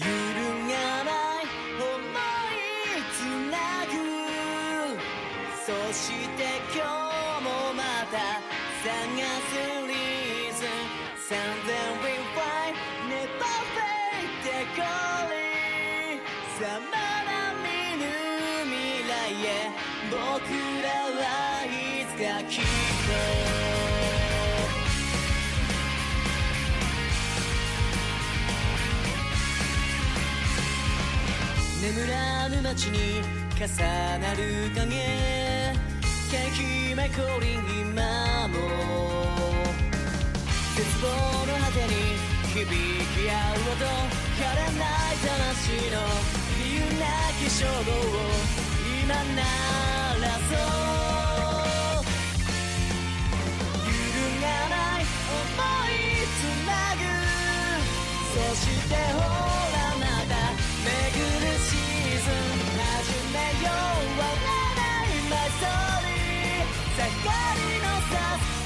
揺るがない想いつなぐそして今日もまた探すリズム。Something we find never fade the calling さまだ見ぬ未来へ僕らはいつかきっと眠らぬ街に重なる影ケーキめこり今も絶望の果てに響き合う音枯れない魂の理由なき称号を今ならそう揺るがない想いつなぐして光の差す